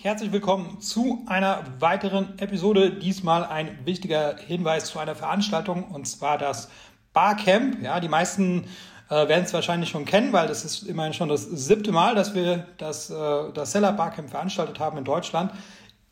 Herzlich willkommen zu einer weiteren Episode. Diesmal ein wichtiger Hinweis zu einer Veranstaltung und zwar das Barcamp. Ja, die meisten äh, werden es wahrscheinlich schon kennen, weil das ist immerhin schon das siebte Mal, dass wir das, äh, das Seller Barcamp veranstaltet haben in Deutschland.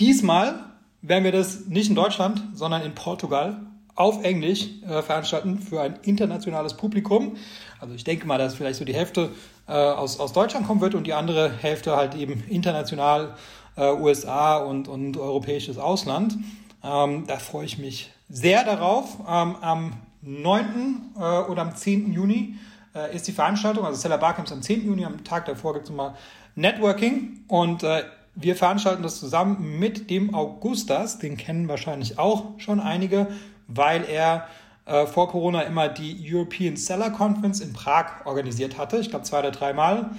Diesmal werden wir das nicht in Deutschland, sondern in Portugal auf Englisch äh, veranstalten für ein internationales Publikum. Also ich denke mal, dass vielleicht so die Hälfte äh, aus, aus Deutschland kommen wird und die andere Hälfte halt eben international äh, USA und, und europäisches Ausland. Ähm, da freue ich mich sehr darauf. Ähm, am 9. Äh, oder am 10. Juni äh, ist die Veranstaltung, also Seller Barcamps am 10. Juni, am Tag davor gibt es nochmal Networking und äh, wir veranstalten das zusammen mit dem Augustas, den kennen wahrscheinlich auch schon einige, weil er äh, vor Corona immer die European Seller Conference in Prag organisiert hatte, ich glaube zwei oder dreimal.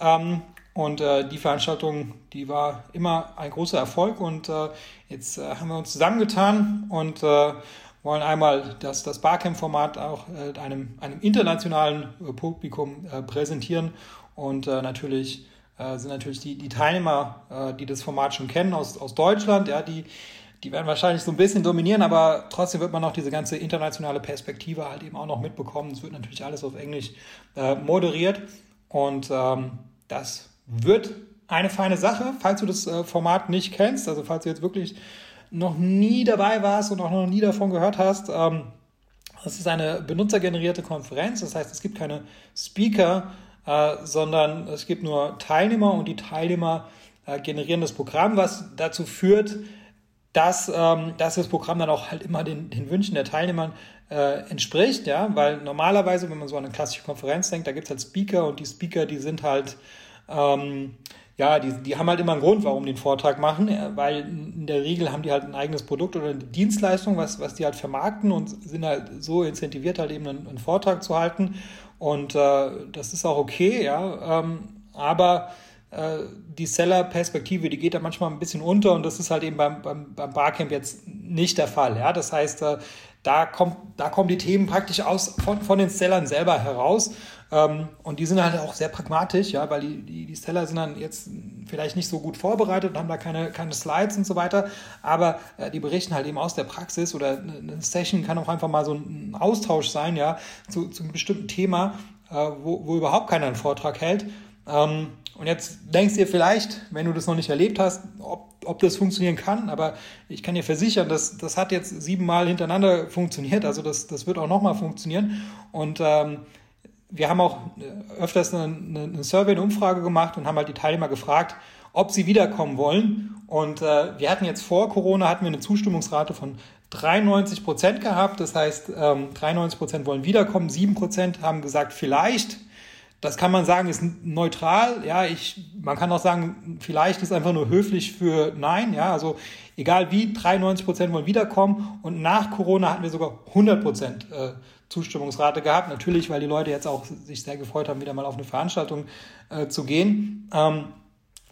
Ähm, und äh, die Veranstaltung, die war immer ein großer Erfolg. Und äh, jetzt äh, haben wir uns zusammengetan und äh, wollen einmal das, das Barcamp-Format auch äh, einem, einem internationalen äh, Publikum präsentieren. Und natürlich sind natürlich die, die Teilnehmer, die das Format schon kennen aus, aus Deutschland, ja, die, die werden wahrscheinlich so ein bisschen dominieren, aber trotzdem wird man noch diese ganze internationale Perspektive halt eben auch noch mitbekommen. Es wird natürlich alles auf Englisch äh, moderiert. Und ähm, das wird eine feine Sache, falls du das äh, Format nicht kennst, also falls du jetzt wirklich noch nie dabei warst und auch noch nie davon gehört hast. Ähm, es ist eine benutzergenerierte Konferenz, das heißt, es gibt keine Speaker, äh, sondern es gibt nur Teilnehmer und die Teilnehmer äh, generieren das Programm, was dazu führt, dass, ähm, dass das Programm dann auch halt immer den, den Wünschen der Teilnehmer äh, entspricht, ja, weil normalerweise, wenn man so an eine klassische Konferenz denkt, da gibt es halt Speaker und die Speaker, die sind halt ähm, ja, die, die haben halt immer einen Grund, warum die einen Vortrag machen, äh, weil in der Regel haben die halt ein eigenes Produkt oder eine Dienstleistung, was, was die halt vermarkten und sind halt so incentiviert, halt eben einen, einen Vortrag zu halten. Und äh, das ist auch okay, ja. Ähm, aber die Seller-Perspektive, die geht da manchmal ein bisschen unter und das ist halt eben beim, beim, beim Barcamp jetzt nicht der Fall. Ja? Das heißt, äh, da, kommt, da kommen die Themen praktisch aus, von, von den Sellern selber heraus. Ähm, und die sind halt auch sehr pragmatisch, ja, weil die, die, die Seller sind dann jetzt vielleicht nicht so gut vorbereitet und haben da keine, keine Slides und so weiter, aber äh, die berichten halt eben aus der Praxis oder eine Session kann auch einfach mal so ein Austausch sein, ja, zu, zu einem bestimmten Thema, äh, wo, wo überhaupt keiner einen Vortrag hält. Ähm, und jetzt denkst du dir vielleicht, wenn du das noch nicht erlebt hast, ob, ob das funktionieren kann, aber ich kann dir versichern, dass das hat jetzt siebenmal hintereinander funktioniert, also das, das wird auch nochmal funktionieren. Und ähm, wir haben auch äh, öfters eine, eine Survey, eine Umfrage gemacht und haben halt die Teilnehmer gefragt, ob sie wiederkommen wollen. Und äh, wir hatten jetzt vor Corona hatten wir eine Zustimmungsrate von 93 Prozent gehabt. Das heißt, ähm, 93 Prozent wollen wiederkommen, 7 Prozent haben gesagt, vielleicht. Das kann man sagen, ist neutral. Ja, ich, man kann auch sagen, vielleicht ist einfach nur höflich für Nein. Ja, also egal wie, 93 Prozent wollen wiederkommen. Und nach Corona hatten wir sogar 100 Prozent äh, Zustimmungsrate gehabt. Natürlich, weil die Leute jetzt auch sich sehr gefreut haben, wieder mal auf eine Veranstaltung äh, zu gehen. Ähm,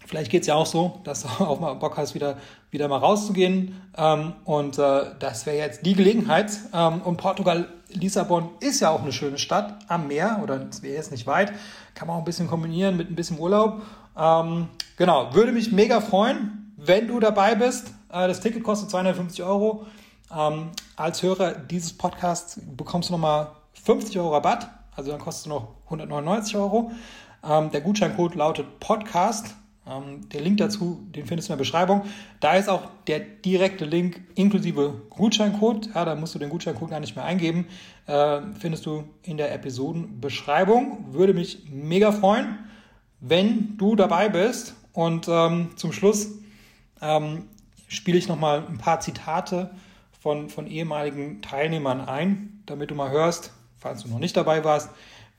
vielleicht geht es ja auch so, dass du auch mal Bock hast, wieder, wieder mal rauszugehen. Ähm, und äh, das wäre jetzt die Gelegenheit. Ähm, und Portugal, Lissabon ist ja auch eine schöne Stadt am Meer oder es wäre jetzt nicht weit. Kann man auch ein bisschen kombinieren mit ein bisschen Urlaub. Ähm, genau, würde mich mega freuen, wenn du dabei bist. Äh, das Ticket kostet 250 Euro. Ähm, als Hörer dieses Podcasts bekommst du nochmal 50 Euro Rabatt, also dann kostet es noch 199 Euro. Ähm, der Gutscheincode lautet Podcast. Ähm, der Link dazu, den findest du in der Beschreibung. Da ist auch der direkte Link inklusive Gutscheincode. Ja, da musst du den Gutscheincode gar nicht mehr eingeben. Äh, findest du in der Episodenbeschreibung. Würde mich mega freuen, wenn du dabei bist. Und ähm, zum Schluss ähm, spiele ich nochmal ein paar Zitate von, von ehemaligen Teilnehmern ein, damit du mal hörst, falls du noch nicht dabei warst,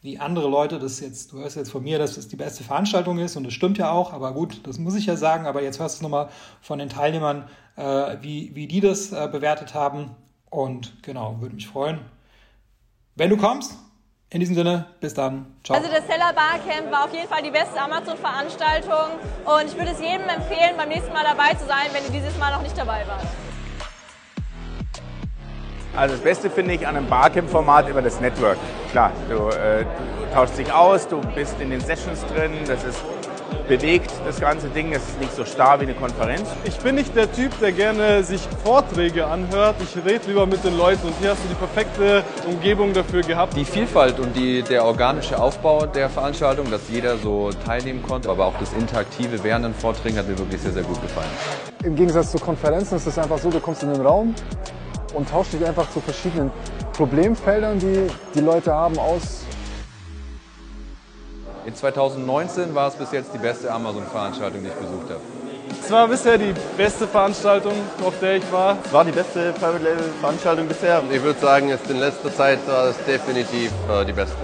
wie andere Leute das jetzt, du hörst jetzt von mir, dass das die beste Veranstaltung ist und das stimmt ja auch, aber gut, das muss ich ja sagen, aber jetzt hörst du nochmal von den Teilnehmern, äh, wie, wie die das äh, bewertet haben und genau, würde mich freuen, wenn du kommst. In diesem Sinne, bis dann. Ciao. Also das Seller Barcamp war auf jeden Fall die beste Amazon-Veranstaltung und ich würde es jedem empfehlen, beim nächsten Mal dabei zu sein, wenn ihr dieses Mal noch nicht dabei wart. Also das Beste finde ich an einem Barcamp-Format über das Network. Klar, du, äh, du tauschst dich aus, du bist in den Sessions drin, das ist bewegt, das ganze Ding. Es ist nicht so starr wie eine Konferenz. Ich bin nicht der Typ, der gerne sich Vorträge anhört. Ich rede lieber mit den Leuten und hier hast du die perfekte Umgebung dafür gehabt. Die Vielfalt und die, der organische Aufbau der Veranstaltung, dass jeder so teilnehmen konnte, aber auch das Interaktive während den Vorträgen hat mir wirklich sehr, sehr gut gefallen. Im Gegensatz zu Konferenzen ist es einfach so, du kommst in den Raum und tauschst dich einfach zu verschiedenen Problemfeldern, die die Leute haben, aus. In 2019 war es bis jetzt die beste Amazon-Veranstaltung, die ich besucht habe. Es war bisher die beste Veranstaltung, auf der ich war. Es war die beste Private Label Veranstaltung bisher. Ich würde sagen, jetzt in letzter Zeit war es definitiv äh, die beste.